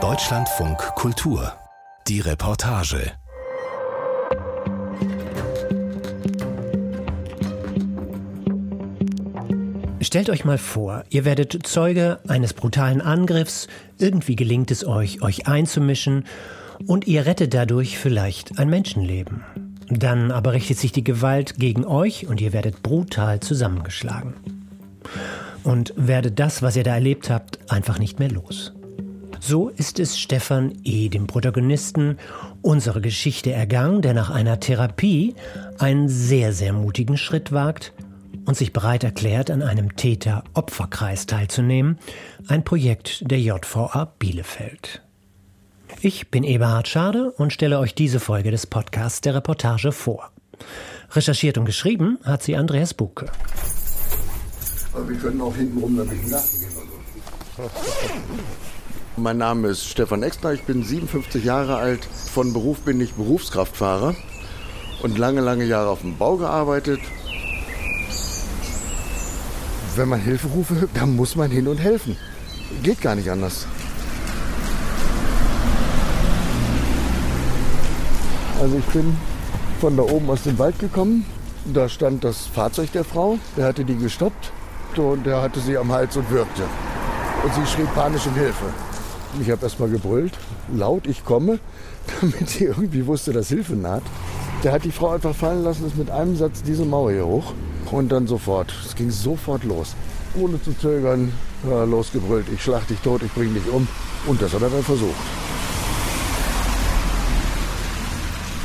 Deutschlandfunk Kultur. Die Reportage. Stellt euch mal vor, ihr werdet Zeuge eines brutalen Angriffs, irgendwie gelingt es euch, euch einzumischen und ihr rettet dadurch vielleicht ein Menschenleben. Dann aber richtet sich die Gewalt gegen euch und ihr werdet brutal zusammengeschlagen. Und werdet das, was ihr da erlebt habt, einfach nicht mehr los. So ist es Stefan E., dem Protagonisten, unsere Geschichte ergangen, der nach einer Therapie einen sehr, sehr mutigen Schritt wagt und sich bereit erklärt, an einem Täter-Opferkreis teilzunehmen, ein Projekt der JVA Bielefeld. Ich bin Eberhard Schade und stelle euch diese Folge des Podcasts der Reportage vor. Recherchiert und geschrieben hat sie Andreas Buke. Aber wir können auch hinten rum damit den Garten gehen. Also. Mein Name ist Stefan Exner, ich bin 57 Jahre alt. Von Beruf bin ich Berufskraftfahrer und lange, lange Jahre auf dem Bau gearbeitet. Wenn man Hilfe rufe, dann muss man hin und helfen. Geht gar nicht anders. Also ich bin von da oben aus dem Wald gekommen. Da stand das Fahrzeug der Frau. Der hatte die gestoppt und der hatte sie am Hals und würgte. Und sie schrie panisch um Hilfe. Ich habe erst mal gebrüllt, laut, ich komme, damit sie irgendwie wusste, dass Hilfe naht. Der hat die Frau einfach fallen lassen, ist mit einem Satz diese Mauer hier hoch und dann sofort. Es ging sofort los. Ohne zu zögern, ja, losgebrüllt, ich schlag dich tot, ich bring dich um. Und das hat er dann versucht.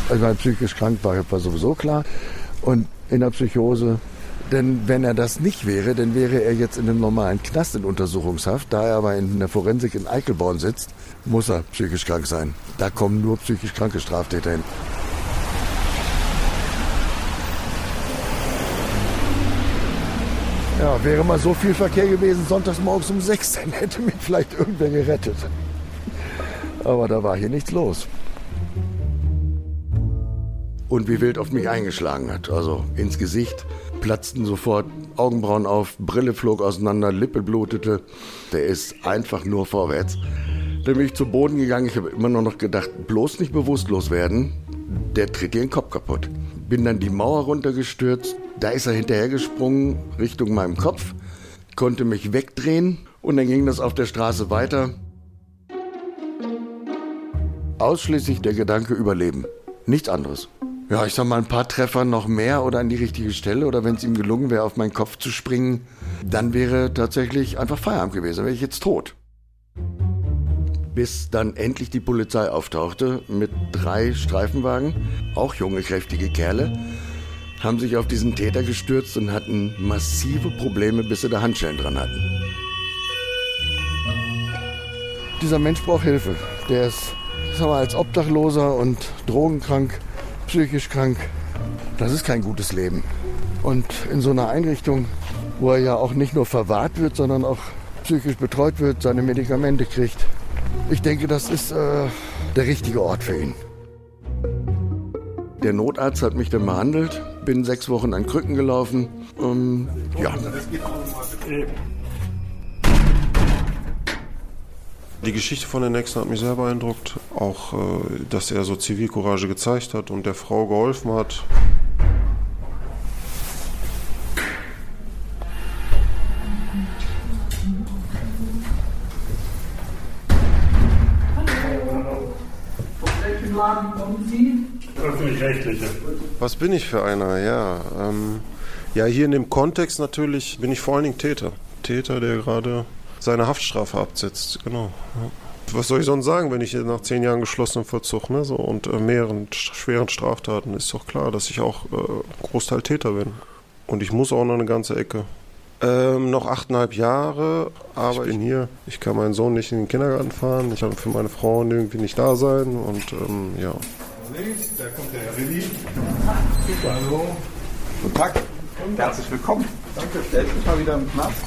Also weil psychisch krank war, war sowieso klar. Und in der Psychose denn wenn er das nicht wäre, dann wäre er jetzt in einem normalen Knast in Untersuchungshaft. Da er aber in der Forensik in Eichelborn sitzt, muss er psychisch krank sein. Da kommen nur psychisch kranke Straftäter hin. Ja, wäre mal so viel Verkehr gewesen, sonntags morgens um sechs, dann hätte mich vielleicht irgendwer gerettet. Aber da war hier nichts los. Und wie wild auf mich eingeschlagen hat, also ins Gesicht platzten sofort Augenbrauen auf, Brille flog auseinander, Lippe blutete. Der ist einfach nur vorwärts. Dann bin ich zu Boden gegangen. Ich habe immer nur noch gedacht, bloß nicht bewusstlos werden. Der tritt dir den Kopf kaputt. Bin dann die Mauer runtergestürzt. Da ist er hinterhergesprungen Richtung meinem Kopf, konnte mich wegdrehen und dann ging das auf der Straße weiter. Ausschließlich der Gedanke Überleben. Nichts anderes. Ja, ich sag mal, ein paar Treffer noch mehr oder an die richtige Stelle oder wenn es ihm gelungen wäre, auf meinen Kopf zu springen, dann wäre tatsächlich einfach Feierabend gewesen, dann wäre ich jetzt tot. Bis dann endlich die Polizei auftauchte mit drei Streifenwagen, auch junge, kräftige Kerle, haben sich auf diesen Täter gestürzt und hatten massive Probleme, bis sie da Handschellen dran hatten. Dieser Mensch braucht Hilfe. Der ist, sagen wir, als Obdachloser und drogenkrank psychisch krank. Das ist kein gutes Leben. Und in so einer Einrichtung, wo er ja auch nicht nur verwahrt wird, sondern auch psychisch betreut wird, seine Medikamente kriegt. Ich denke, das ist äh, der richtige Ort für ihn. Der Notarzt hat mich dann behandelt, bin sechs Wochen an Krücken gelaufen. Ähm, ja. Die Geschichte von den Nexen hat mich sehr beeindruckt. Auch, äh, dass er so Zivilcourage gezeigt hat und der Frau geholfen hat. Öffentlich-rechtliche. Was bin ich für einer? Ja, ähm, ja, hier in dem Kontext natürlich bin ich vor allen Dingen Täter. Täter, der gerade seine Haftstrafe absetzt. Genau. Ja. Was soll ich sonst sagen, wenn ich nach zehn Jahren geschlossenem Vollzug ne, so, und äh, mehreren schweren Straftaten, ist doch klar, dass ich auch äh, Großteil Täter bin. Und ich muss auch noch eine ganze Ecke. Ähm, noch achteinhalb Jahre, aber ich bin hier. Ich kann meinen Sohn nicht in den Kindergarten fahren. Ich kann für meine Frau irgendwie nicht da sein und ähm, ja. Da kommt der Herr Willi. Super, hallo. Guten Tag. Herzlich willkommen. Danke. Stellt mich mal wieder im Knast.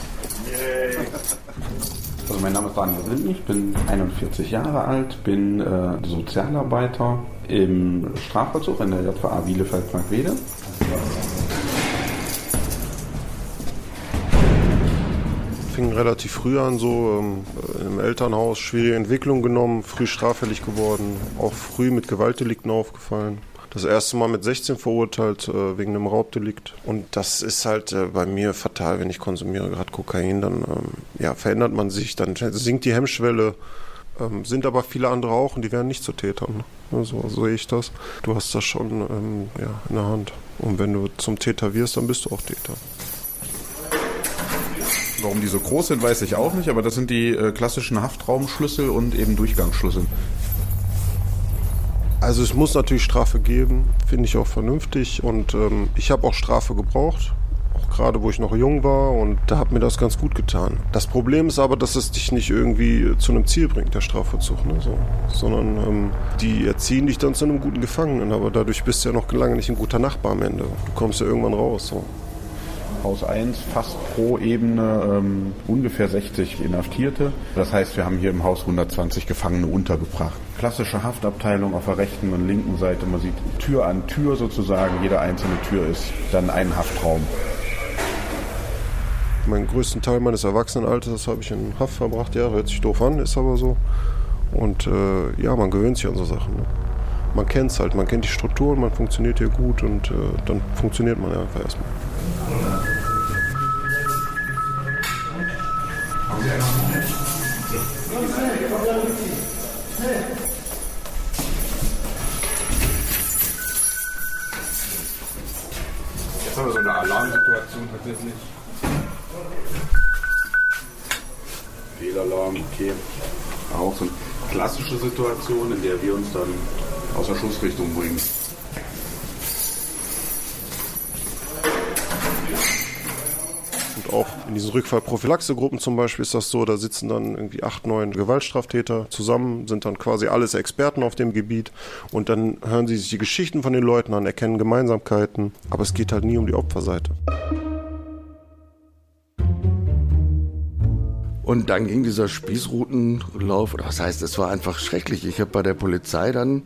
Also mein Name ist Daniel Sindny, ich bin 41 Jahre alt, bin äh, Sozialarbeiter im Strafvollzug in der JVA fing relativ früh an, so ähm, im Elternhaus, schwierige Entwicklung genommen, früh straffällig geworden, auch früh mit Gewaltdelikten aufgefallen. Das erste Mal mit 16 verurteilt äh, wegen einem Raubdelikt. Und das ist halt äh, bei mir fatal, wenn ich konsumiere, gerade Kokain, dann ähm, ja, verändert man sich, dann sinkt die Hemmschwelle. Ähm, sind aber viele andere auch und die werden nicht zu Tätern. Ne? So, so sehe ich das. Du hast das schon ähm, ja, in der Hand. Und wenn du zum Täter wirst, dann bist du auch Täter. Warum die so groß sind, weiß ich auch nicht, aber das sind die äh, klassischen Haftraumschlüssel und eben Durchgangsschlüssel. Also es muss natürlich Strafe geben, finde ich auch vernünftig. Und ähm, ich habe auch Strafe gebraucht, auch gerade wo ich noch jung war und da hat mir das ganz gut getan. Das Problem ist aber, dass es dich nicht irgendwie zu einem Ziel bringt, der Strafvollzug, ne, so. sondern ähm, die erziehen dich dann zu einem guten Gefangenen, aber dadurch bist du ja noch lange nicht ein guter Nachbar am Ende. Du kommst ja irgendwann raus. So. Haus 1 fast pro Ebene ähm, ungefähr 60 Inhaftierte. Das heißt, wir haben hier im Haus 120 Gefangene untergebracht. Klassische Haftabteilung auf der rechten und linken Seite. Man sieht Tür an Tür sozusagen. Jede einzelne Tür ist dann ein Haftraum. Meinen größten Teil meines Erwachsenenalters habe ich in Haft verbracht. Ja, hört sich doof an, ist aber so. Und äh, ja, man gewöhnt sich an so Sachen. Ne? Man kennt es halt, man kennt die Strukturen, man funktioniert hier gut und äh, dann funktioniert man einfach erstmal. Jetzt haben wir so eine Alarmsituation tatsächlich. Fehlalarm, okay. Auch so eine klassische Situation, in der wir uns dann aus der Schussrichtung bringen. Und auch in diesen Rückfallprophylaxegruppen zum Beispiel ist das so, da sitzen dann irgendwie acht, neun Gewaltstraftäter zusammen, sind dann quasi alles Experten auf dem Gebiet und dann hören sie sich die Geschichten von den Leuten an, erkennen Gemeinsamkeiten, aber es geht halt nie um die Opferseite. Und dann ging dieser Spießrutenlauf, oder was heißt, es war einfach schrecklich. Ich habe bei der Polizei dann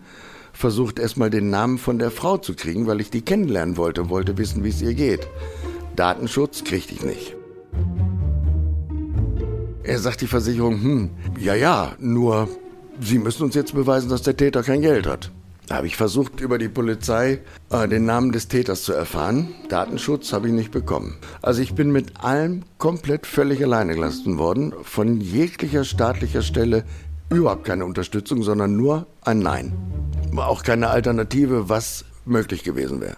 versucht, erstmal den Namen von der Frau zu kriegen, weil ich die kennenlernen wollte und wollte wissen, wie es ihr geht. Datenschutz kriegte ich nicht. Er sagt die Versicherung, hm, ja, ja, nur Sie müssen uns jetzt beweisen, dass der Täter kein Geld hat. Da habe ich versucht, über die Polizei äh, den Namen des Täters zu erfahren. Datenschutz habe ich nicht bekommen. Also ich bin mit allem komplett völlig alleine gelassen worden. Von jeglicher staatlicher Stelle überhaupt keine Unterstützung, sondern nur ein Nein. Auch keine Alternative, was möglich gewesen wäre.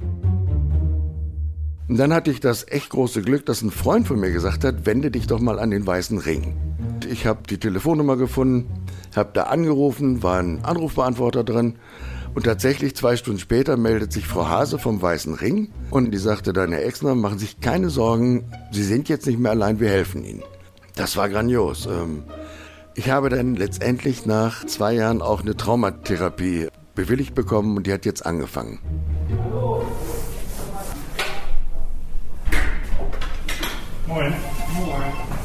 Und dann hatte ich das echt große Glück, dass ein Freund von mir gesagt hat, wende dich doch mal an den Weißen Ring. Ich habe die Telefonnummer gefunden, habe da angerufen, war ein Anrufbeantworter drin und tatsächlich zwei Stunden später meldet sich Frau Hase vom Weißen Ring und die sagte, deine Exner machen sich keine Sorgen, sie sind jetzt nicht mehr allein, wir helfen ihnen. Das war grandios. Ähm, ich habe dann letztendlich nach zwei Jahren auch eine Traumatherapie bewilligt bekommen und die hat jetzt angefangen. Moin.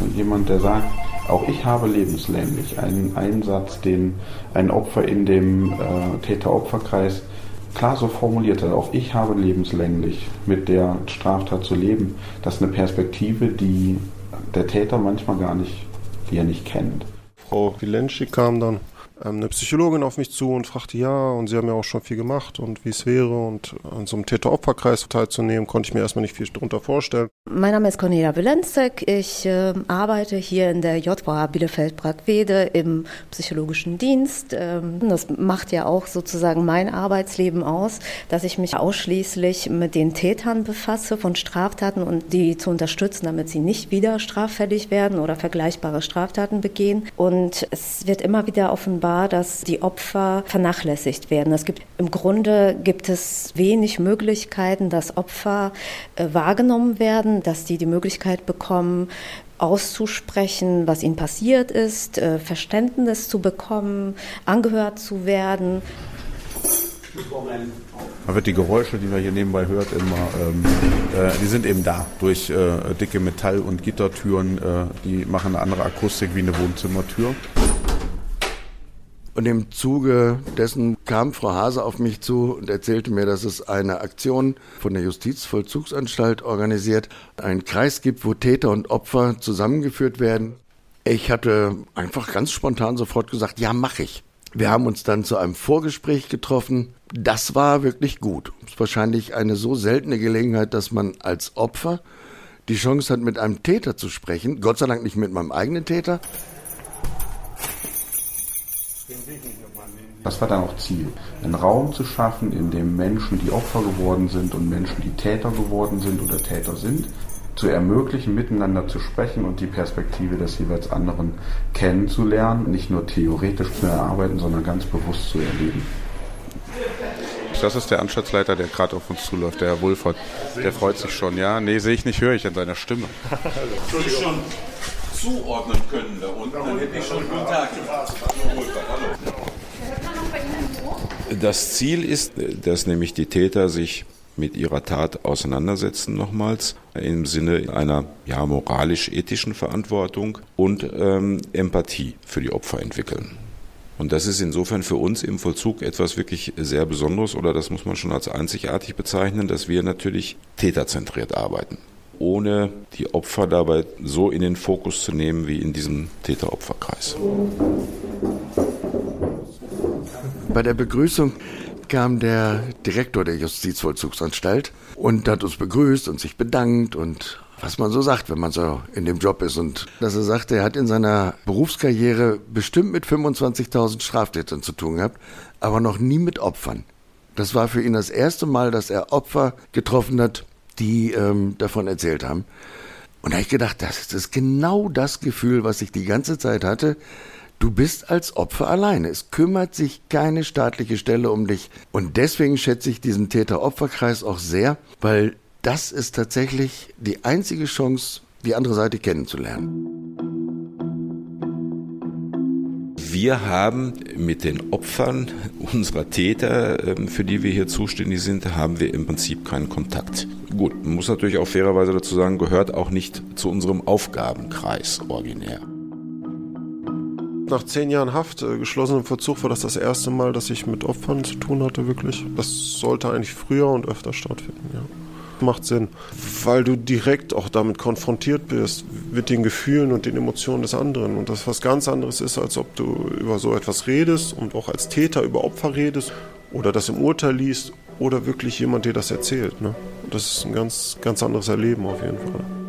Und jemand, der sagt, auch ich habe lebenslänglich einen Einsatz, den ein Opfer in dem äh, Täter-Opfer-Kreis klar so formuliert hat. Auch ich habe lebenslänglich mit der Straftat zu leben. Das ist eine Perspektive, die der Täter manchmal gar nicht, die er nicht kennt. Frau Vilenschi kam dann eine Psychologin auf mich zu und fragte, ja, und sie haben ja auch schon viel gemacht und wie es wäre und an so einem Täter-Opfer-Kreis teilzunehmen, konnte ich mir erstmal nicht viel darunter vorstellen. Mein Name ist Cornelia Wilenzek. Ich äh, arbeite hier in der JVA Bielefeld-Brackwede im psychologischen Dienst. Ähm, das macht ja auch sozusagen mein Arbeitsleben aus, dass ich mich ausschließlich mit den Tätern befasse von Straftaten und die zu unterstützen, damit sie nicht wieder straffällig werden oder vergleichbare Straftaten begehen. Und es wird immer wieder offenbar war, dass die Opfer vernachlässigt werden. Es gibt im Grunde gibt es wenig Möglichkeiten, dass Opfer äh, wahrgenommen werden, dass die die Möglichkeit bekommen, auszusprechen, was ihnen passiert ist, äh, Verständnis zu bekommen, angehört zu werden. Man wird die Geräusche, die man hier nebenbei hört, immer, ähm, äh, die sind eben da durch äh, dicke Metall- und Gittertüren. Äh, die machen eine andere Akustik wie eine Wohnzimmertür. Und im Zuge dessen kam Frau Hase auf mich zu und erzählte mir, dass es eine Aktion von der Justizvollzugsanstalt organisiert, einen Kreis gibt, wo Täter und Opfer zusammengeführt werden. Ich hatte einfach ganz spontan sofort gesagt, ja, mache ich. Wir haben uns dann zu einem Vorgespräch getroffen. Das war wirklich gut. Es ist wahrscheinlich eine so seltene Gelegenheit, dass man als Opfer die Chance hat, mit einem Täter zu sprechen. Gott sei Dank nicht mit meinem eigenen Täter, Das war dann auch Ziel, einen Raum zu schaffen, in dem Menschen, die Opfer geworden sind und Menschen, die Täter geworden sind oder Täter sind, zu ermöglichen, miteinander zu sprechen und die Perspektive des jeweils anderen kennenzulernen, nicht nur theoretisch zu erarbeiten, sondern ganz bewusst zu erleben. Das ist der Anstaltsleiter, der gerade auf uns zuläuft, der Herr Wulfert. Der freut sich schon. Ja, nee, sehe ich nicht, höre ich an seiner Stimme. Entschuldigung zuordnen können da unten, dann hätte ich schon guten Tag. Das Ziel ist, dass nämlich die Täter sich mit ihrer Tat auseinandersetzen nochmals im Sinne einer ja, moralisch-ethischen Verantwortung und ähm, Empathie für die Opfer entwickeln. Und das ist insofern für uns im Vollzug etwas wirklich sehr Besonderes oder das muss man schon als einzigartig bezeichnen, dass wir natürlich täterzentriert arbeiten ohne die Opfer dabei so in den Fokus zu nehmen wie in diesem Täter-Opfer-Kreis. Bei der Begrüßung kam der Direktor der Justizvollzugsanstalt und hat uns begrüßt und sich bedankt und was man so sagt, wenn man so in dem Job ist. Und dass er sagte, er hat in seiner Berufskarriere bestimmt mit 25.000 Straftätern zu tun gehabt, aber noch nie mit Opfern. Das war für ihn das erste Mal, dass er Opfer getroffen hat, die ähm, davon erzählt haben. Und da habe ich gedacht, das ist genau das Gefühl, was ich die ganze Zeit hatte. Du bist als Opfer alleine. Es kümmert sich keine staatliche Stelle um dich. Und deswegen schätze ich diesen Täter-Opfer-Kreis auch sehr, weil das ist tatsächlich die einzige Chance, die andere Seite kennenzulernen. Wir haben mit den Opfern unserer Täter, ähm, für die wir hier zuständig sind, haben wir im Prinzip keinen Kontakt. Gut, man muss natürlich auch fairerweise dazu sagen, gehört auch nicht zu unserem Aufgabenkreis originär. Nach zehn Jahren Haft, äh, geschlossenem Verzug, war das das erste Mal, dass ich mit Opfern zu tun hatte, wirklich. Das sollte eigentlich früher und öfter stattfinden, ja macht Sinn, weil du direkt auch damit konfrontiert bist, mit den Gefühlen und den Emotionen des anderen. Und das was ganz anderes ist, als ob du über so etwas redest und auch als Täter über Opfer redest oder das im Urteil liest oder wirklich jemand dir das erzählt. Ne? Das ist ein ganz, ganz anderes Erleben auf jeden Fall.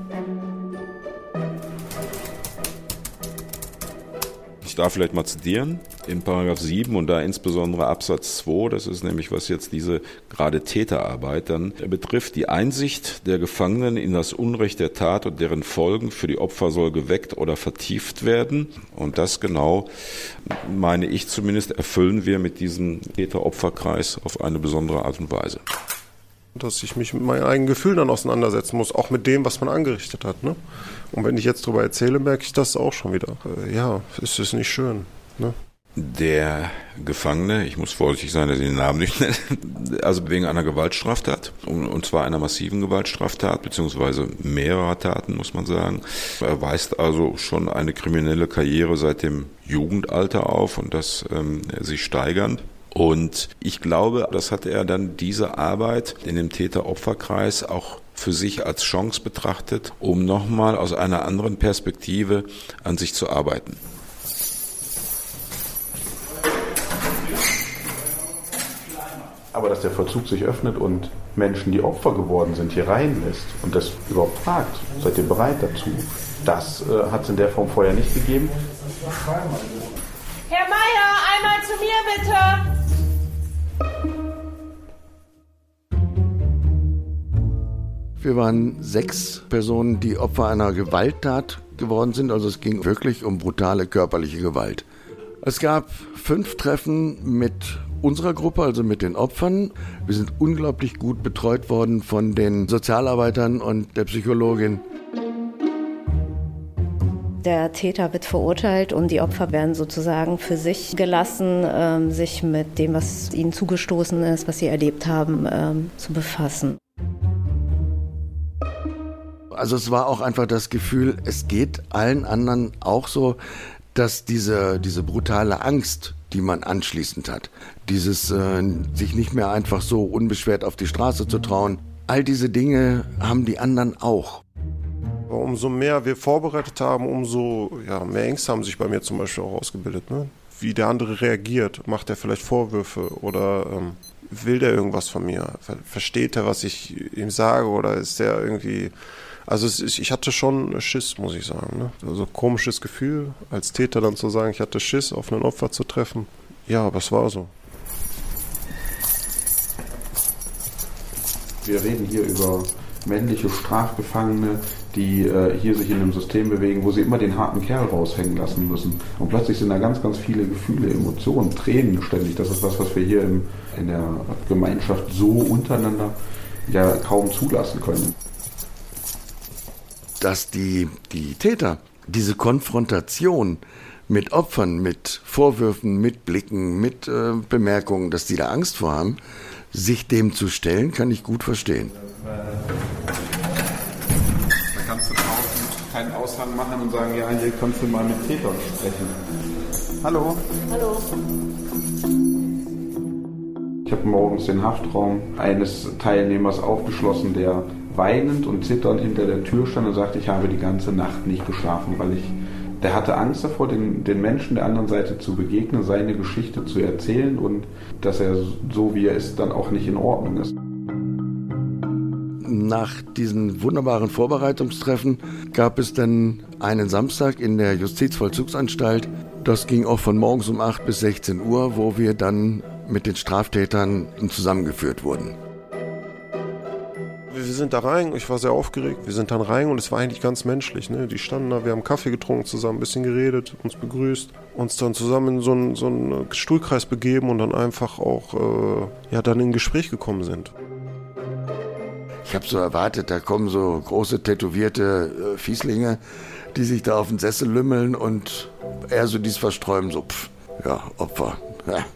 Da vielleicht mal zitieren, in Paragraph 7 und da insbesondere Absatz 2, das ist nämlich, was jetzt diese gerade Täterarbeit dann betrifft, die Einsicht der Gefangenen in das Unrecht der Tat und deren Folgen für die Opfer soll geweckt oder vertieft werden. Und das genau, meine ich zumindest, erfüllen wir mit diesem Täter-Opfer-Kreis auf eine besondere Art und Weise dass ich mich mit meinen eigenen Gefühlen dann auseinandersetzen muss, auch mit dem, was man angerichtet hat. Ne? Und wenn ich jetzt darüber erzähle, merke ich das auch schon wieder. Äh, ja, es ist nicht schön. Ne? Der Gefangene, ich muss vorsichtig sein, dass ich den Namen nicht nenne, also wegen einer Gewaltstraftat, und zwar einer massiven Gewaltstraftat, beziehungsweise mehrerer Taten, muss man sagen. Weist also schon eine kriminelle Karriere seit dem Jugendalter auf und das ähm, sich steigernd. Und ich glaube, das hat er dann diese Arbeit in dem Täter-Opfer-Kreis auch für sich als Chance betrachtet, um nochmal aus einer anderen Perspektive an sich zu arbeiten. Aber dass der Vollzug sich öffnet und Menschen, die Opfer geworden sind, hier reinlässt und das überhaupt fragt, seid ihr bereit dazu? Das äh, hat es in der Form vorher nicht gegeben. Herr Meier, einmal zu mir bitte. Wir waren sechs Personen, die Opfer einer Gewalttat geworden sind. Also es ging wirklich um brutale körperliche Gewalt. Es gab fünf Treffen mit unserer Gruppe, also mit den Opfern. Wir sind unglaublich gut betreut worden von den Sozialarbeitern und der Psychologin. Der Täter wird verurteilt und die Opfer werden sozusagen für sich gelassen, ähm, sich mit dem, was ihnen zugestoßen ist, was sie erlebt haben, ähm, zu befassen. Also es war auch einfach das Gefühl, es geht allen anderen auch so, dass diese, diese brutale Angst die man anschließend hat. Dieses äh, sich nicht mehr einfach so unbeschwert auf die Straße zu trauen. All diese Dinge haben die anderen auch. Umso mehr wir vorbereitet haben, umso ja, mehr Ängste haben sich bei mir zum Beispiel auch ausgebildet. Ne? Wie der andere reagiert. Macht er vielleicht Vorwürfe oder ähm, will der irgendwas von mir? Versteht er, was ich ihm sage oder ist der irgendwie. Also ist, ich hatte schon Schiss, muss ich sagen. Ne? Also komisches Gefühl, als Täter dann zu sagen, ich hatte Schiss, auf ein Opfer zu treffen. Ja, aber es war so. Wir reden hier über männliche Strafgefangene, die äh, hier sich in einem System bewegen, wo sie immer den harten Kerl raushängen lassen müssen. Und plötzlich sind da ganz, ganz viele Gefühle, Emotionen, Tränen ständig. Das ist was, was wir hier im, in der Gemeinschaft so untereinander ja kaum zulassen können. Dass die, die Täter diese Konfrontation mit Opfern, mit Vorwürfen, mit Blicken, mit äh, Bemerkungen, dass die da Angst vor haben, sich dem zu stellen, kann ich gut verstehen. Da kannst du draußen keinen Aushang machen und sagen, ja, hier kannst du mal mit Tätern sprechen. Hallo. Hallo. Ich habe morgens den Haftraum eines Teilnehmers aufgeschlossen, der weinend und zitternd hinter der Tür stand und sagte, ich habe die ganze Nacht nicht geschlafen, weil ich der hatte Angst davor, den, den Menschen der anderen Seite zu begegnen, seine Geschichte zu erzählen und dass er so wie er ist dann auch nicht in Ordnung ist. Nach diesen wunderbaren Vorbereitungstreffen gab es dann einen Samstag in der Justizvollzugsanstalt. Das ging auch von morgens um 8 bis 16 Uhr, wo wir dann mit den Straftätern zusammengeführt wurden sind da rein, ich war sehr aufgeregt, wir sind dann rein und es war eigentlich ganz menschlich. Ne? Die standen da, wir haben Kaffee getrunken zusammen, ein bisschen geredet, uns begrüßt, uns dann zusammen in so einen, so einen Stuhlkreis begeben und dann einfach auch äh, ja, dann in Gespräch gekommen sind. Ich habe so erwartet, da kommen so große tätowierte äh, Fieslinge, die sich da auf den Sessel lümmeln und eher so dies versträumen, so, pff, ja, Opfer,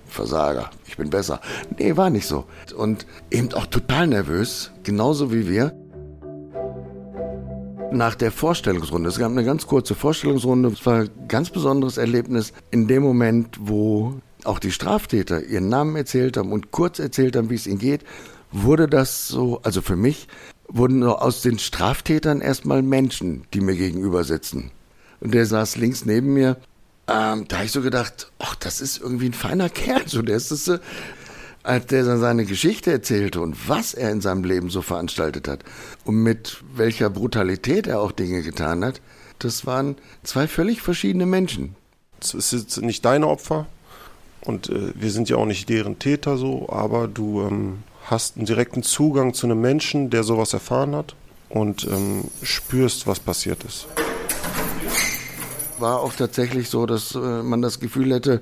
Versager, ich bin besser. Nee, war nicht so. Und eben auch total nervös, genauso wie wir. Nach der Vorstellungsrunde, es gab eine ganz kurze Vorstellungsrunde, es war ein ganz besonderes Erlebnis in dem Moment, wo auch die Straftäter ihren Namen erzählt haben und kurz erzählt haben, wie es ihnen geht, wurde das so, also für mich, wurden aus den Straftätern erstmal Menschen, die mir gegenüber sitzen. Und der saß links neben mir ähm, da habe ich so gedacht, ach, das ist irgendwie ein feiner Kerl. So, der ist das, äh, als der seine Geschichte erzählte und was er in seinem Leben so veranstaltet hat und mit welcher Brutalität er auch Dinge getan hat, das waren zwei völlig verschiedene Menschen. Es ist nicht deine Opfer und äh, wir sind ja auch nicht deren Täter so, aber du ähm, hast einen direkten Zugang zu einem Menschen, der sowas erfahren hat und ähm, spürst, was passiert ist war auch tatsächlich so, dass äh, man das Gefühl hätte,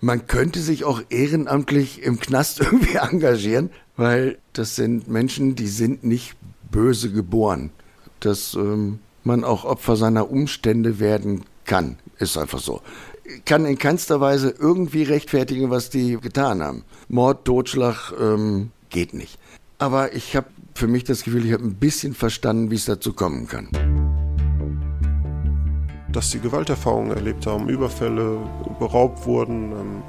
man könnte sich auch ehrenamtlich im Knast irgendwie engagieren, weil das sind Menschen, die sind nicht böse geboren. Dass ähm, man auch Opfer seiner Umstände werden kann, ist einfach so. Kann in keinster Weise irgendwie rechtfertigen, was die getan haben. Mord, Totschlag ähm, geht nicht. Aber ich habe für mich das Gefühl, ich habe ein bisschen verstanden, wie es dazu kommen kann dass sie Gewalterfahrungen erlebt haben, Überfälle, beraubt wurden, ähm,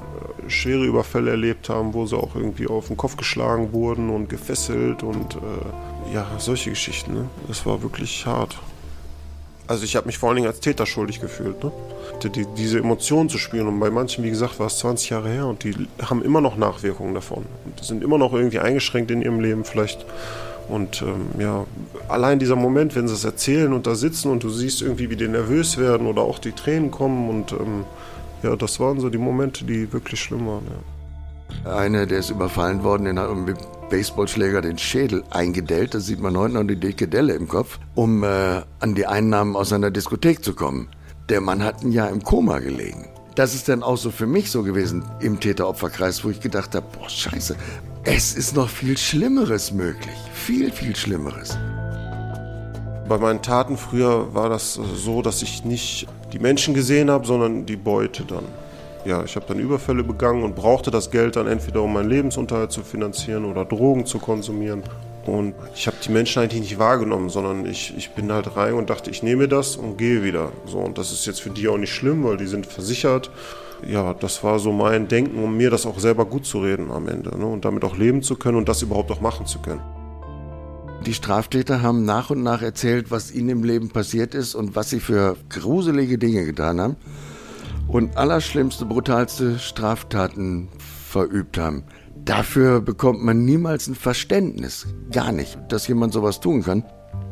schwere Überfälle erlebt haben, wo sie auch irgendwie auf den Kopf geschlagen wurden und gefesselt und äh, ja, solche Geschichten. Ne? Das war wirklich hart. Also ich habe mich vor allen Dingen als Täter schuldig gefühlt. Ne? Die, diese Emotionen zu spüren und bei manchen, wie gesagt, war es 20 Jahre her und die haben immer noch Nachwirkungen davon und sind immer noch irgendwie eingeschränkt in ihrem Leben vielleicht und ähm, ja, allein dieser Moment, wenn sie es erzählen und da sitzen und du siehst irgendwie, wie die nervös werden oder auch die Tränen kommen und ähm, ja, das waren so die Momente, die wirklich schlimm waren. Ja. Einer, der ist überfallen worden, den hat mit Baseballschläger den Schädel eingedellt, das sieht man heute noch die dicke Delle im Kopf, um äh, an die Einnahmen aus einer Diskothek zu kommen. Der Mann hat ein Jahr im Koma gelegen. Das ist dann auch so für mich so gewesen im Täter-Opfer-Kreis, wo ich gedacht habe, boah, scheiße, es ist noch viel Schlimmeres möglich. Viel, viel Schlimmeres. Bei meinen Taten früher war das so, dass ich nicht die Menschen gesehen habe, sondern die Beute dann. Ja, ich habe dann Überfälle begangen und brauchte das Geld dann entweder, um meinen Lebensunterhalt zu finanzieren oder Drogen zu konsumieren. Und ich habe die Menschen eigentlich nicht wahrgenommen, sondern ich, ich bin halt rein und dachte, ich nehme das und gehe wieder. So, und das ist jetzt für die auch nicht schlimm, weil die sind versichert. Ja, das war so mein Denken, um mir das auch selber gut zu reden am Ende. Ne? Und damit auch leben zu können und das überhaupt auch machen zu können. Die Straftäter haben nach und nach erzählt, was ihnen im Leben passiert ist und was sie für gruselige Dinge getan haben und allerschlimmste, brutalste Straftaten verübt haben. Dafür bekommt man niemals ein Verständnis. Gar nicht, dass jemand sowas tun kann.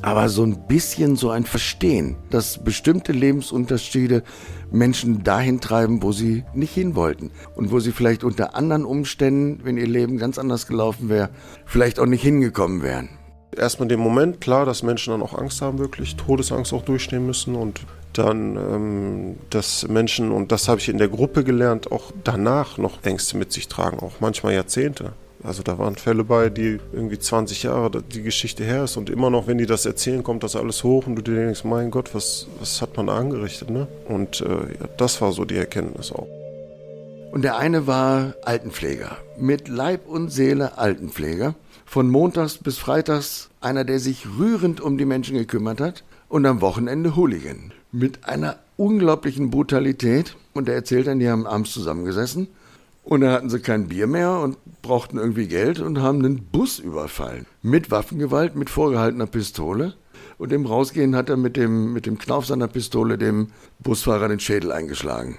Aber so ein bisschen so ein Verstehen, dass bestimmte Lebensunterschiede Menschen dahin treiben, wo sie nicht hin wollten. Und wo sie vielleicht unter anderen Umständen, wenn ihr Leben ganz anders gelaufen wäre, vielleicht auch nicht hingekommen wären. Erstmal den Moment, klar, dass Menschen dann auch Angst haben, wirklich Todesangst auch durchstehen müssen und dann, ähm, dass Menschen, und das habe ich in der Gruppe gelernt, auch danach noch Ängste mit sich tragen, auch manchmal Jahrzehnte. Also da waren Fälle bei, die irgendwie 20 Jahre die Geschichte her ist und immer noch, wenn die das erzählen, kommt das alles hoch und du dir denkst, mein Gott, was, was hat man da angerichtet, ne? Und äh, ja, das war so die Erkenntnis auch. Und der eine war Altenpfleger, mit Leib und Seele Altenpfleger. Von montags bis freitags einer, der sich rührend um die Menschen gekümmert hat und am Wochenende Hooligan mit einer unglaublichen Brutalität. Und er erzählt dann, die haben abends zusammengesessen und dann hatten sie kein Bier mehr und brauchten irgendwie Geld und haben einen Bus überfallen. Mit Waffengewalt, mit vorgehaltener Pistole. Und im Rausgehen hat er mit dem, mit dem Knauf seiner Pistole dem Busfahrer den Schädel eingeschlagen.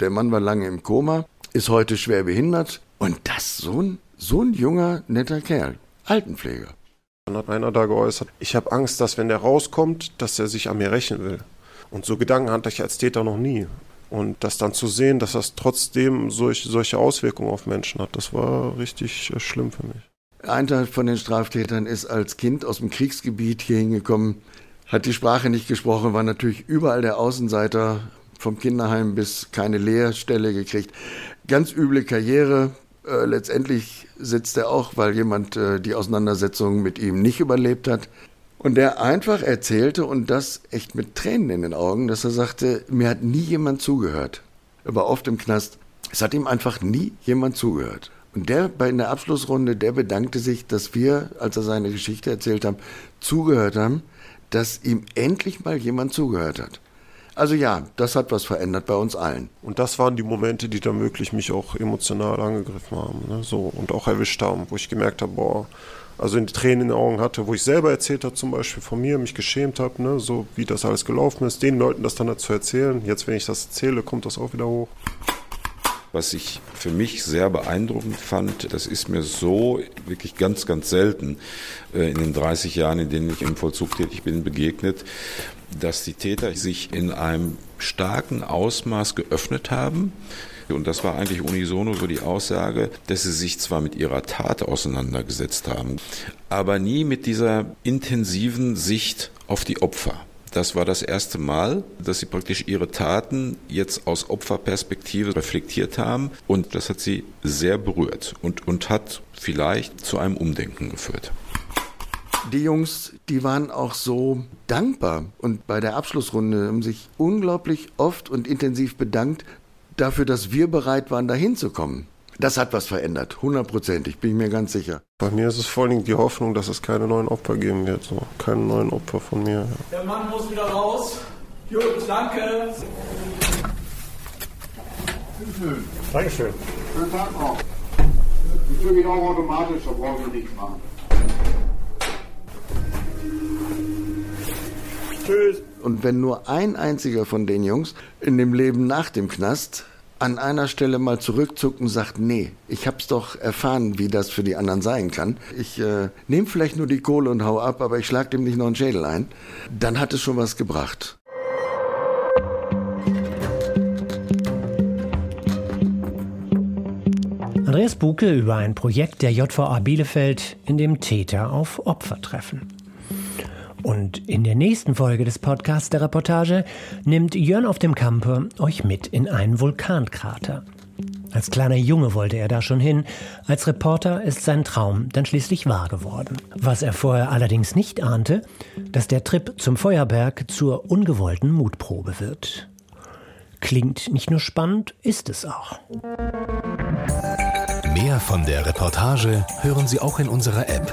Der Mann war lange im Koma, ist heute schwer behindert. Und das so ein, so ein junger, netter Kerl. Altenpfleger. Dann hat einer da geäußert, ich habe Angst, dass wenn der rauskommt, dass er sich an mir rächen will. Und so Gedanken hatte ich als Täter noch nie. Und das dann zu sehen, dass das trotzdem solch, solche Auswirkungen auf Menschen hat, das war richtig äh, schlimm für mich. Ein Teil von den Straftätern ist als Kind aus dem Kriegsgebiet hier hingekommen, hat die Sprache nicht gesprochen, war natürlich überall der Außenseiter, vom Kinderheim bis keine Lehrstelle gekriegt. Ganz üble Karriere. Äh, letztendlich sitzt er auch, weil jemand äh, die Auseinandersetzung mit ihm nicht überlebt hat. Und der einfach erzählte und das echt mit Tränen in den Augen, dass er sagte, mir hat nie jemand zugehört. Er war oft im Knast. Es hat ihm einfach nie jemand zugehört. Und der bei in der Abschlussrunde, der bedankte sich, dass wir, als er seine Geschichte erzählt haben, zugehört haben, dass ihm endlich mal jemand zugehört hat. Also ja, das hat was verändert bei uns allen. Und das waren die Momente, die dann wirklich mich auch emotional angegriffen haben, ne? so und auch erwischt haben, wo ich gemerkt habe, boah, also in die Tränen in den Augen hatte, wo ich selber erzählt habe, zum Beispiel von mir, mich geschämt habe, ne, so wie das alles gelaufen ist, den Leuten das dann dazu erzählen. Jetzt, wenn ich das erzähle, kommt das auch wieder hoch. Was ich für mich sehr beeindruckend fand, das ist mir so wirklich ganz, ganz selten äh, in den 30 Jahren, in denen ich im Vollzug tätig bin, begegnet, dass die Täter sich in einem starken Ausmaß geöffnet haben und das war eigentlich unisono so die Aussage, dass sie sich zwar mit ihrer Tat auseinandergesetzt haben, aber nie mit dieser intensiven Sicht auf die Opfer. Das war das erste Mal, dass sie praktisch ihre Taten jetzt aus Opferperspektive reflektiert haben und das hat sie sehr berührt und, und hat vielleicht zu einem Umdenken geführt. Die Jungs, die waren auch so dankbar und bei der Abschlussrunde haben sich unglaublich oft und intensiv bedankt, dafür, dass wir bereit waren, dahin zu kommen. Das hat was verändert, hundertprozentig, bin ich mir ganz sicher. Bei mir ist es vor allen Dingen die Hoffnung, dass es keine neuen Opfer geben wird, so keine neuen Opfer von mir. Der Mann muss wieder raus. Gut, danke. Schön. Dankeschön. Schönen Tag noch. Die Tür geht auch automatisch, da brauchen Sie nichts machen. Tschüss. Und wenn nur ein einziger von den Jungs in dem Leben nach dem Knast an einer Stelle mal zurückzuckt und sagt, nee, ich hab's doch erfahren, wie das für die anderen sein kann. Ich äh, nehme vielleicht nur die Kohle und hau ab, aber ich schlag dem nicht noch einen Schädel ein. Dann hat es schon was gebracht. Andreas Buke über ein Projekt der JVA Bielefeld, in dem Täter auf Opfer treffen. Und in der nächsten Folge des Podcasts der Reportage nimmt Jörn auf dem Camper euch mit in einen Vulkankrater. Als kleiner Junge wollte er da schon hin. Als Reporter ist sein Traum dann schließlich wahr geworden. Was er vorher allerdings nicht ahnte, dass der Trip zum Feuerberg zur ungewollten Mutprobe wird. Klingt nicht nur spannend, ist es auch. Mehr von der Reportage hören Sie auch in unserer App.